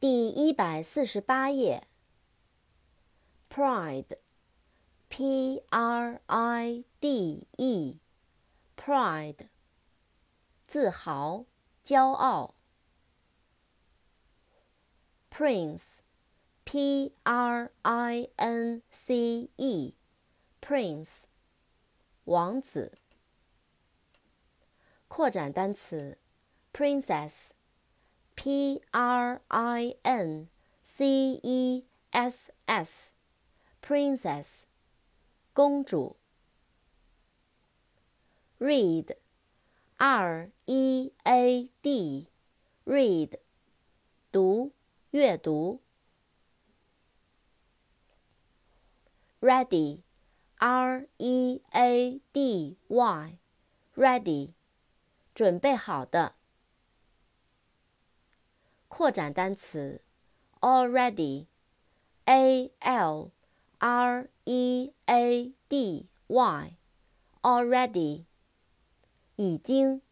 第一百四十八页。Pride，P R I D E，Pride，自豪、骄傲。Prince，P R I N C E，Prince，王子。扩展单词：princess。P R I N C E S S，princess，公主。Read，R E A D，read，读，阅读。Ready，R E A D Y，ready，准备好的。扩展单词，already，a l r e a d y，already，已经。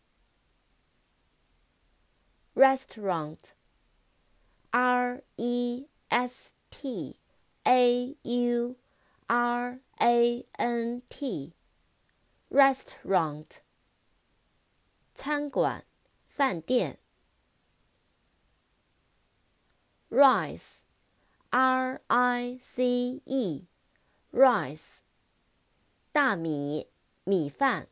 restaurant，r e s t a u r a n t，restaurant，餐馆、饭店。Rice, r i c e, rice, 大米，米饭。